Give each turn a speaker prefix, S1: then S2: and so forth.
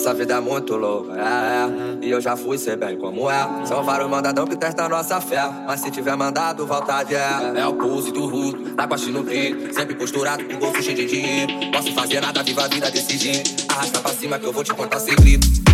S1: Essa vida é muito louca, é, é. E eu já fui, sei bem como é. São vários mandadão que testam nossa fé. Mas se tiver mandado, vontade é. É o pulso do rudo, na costa no brilho. Sempre posturado com bolso cheio de dinheiro. Posso fazer nada, viva a vida, decidir. Arrasta pra cima que eu vou te contar segredo.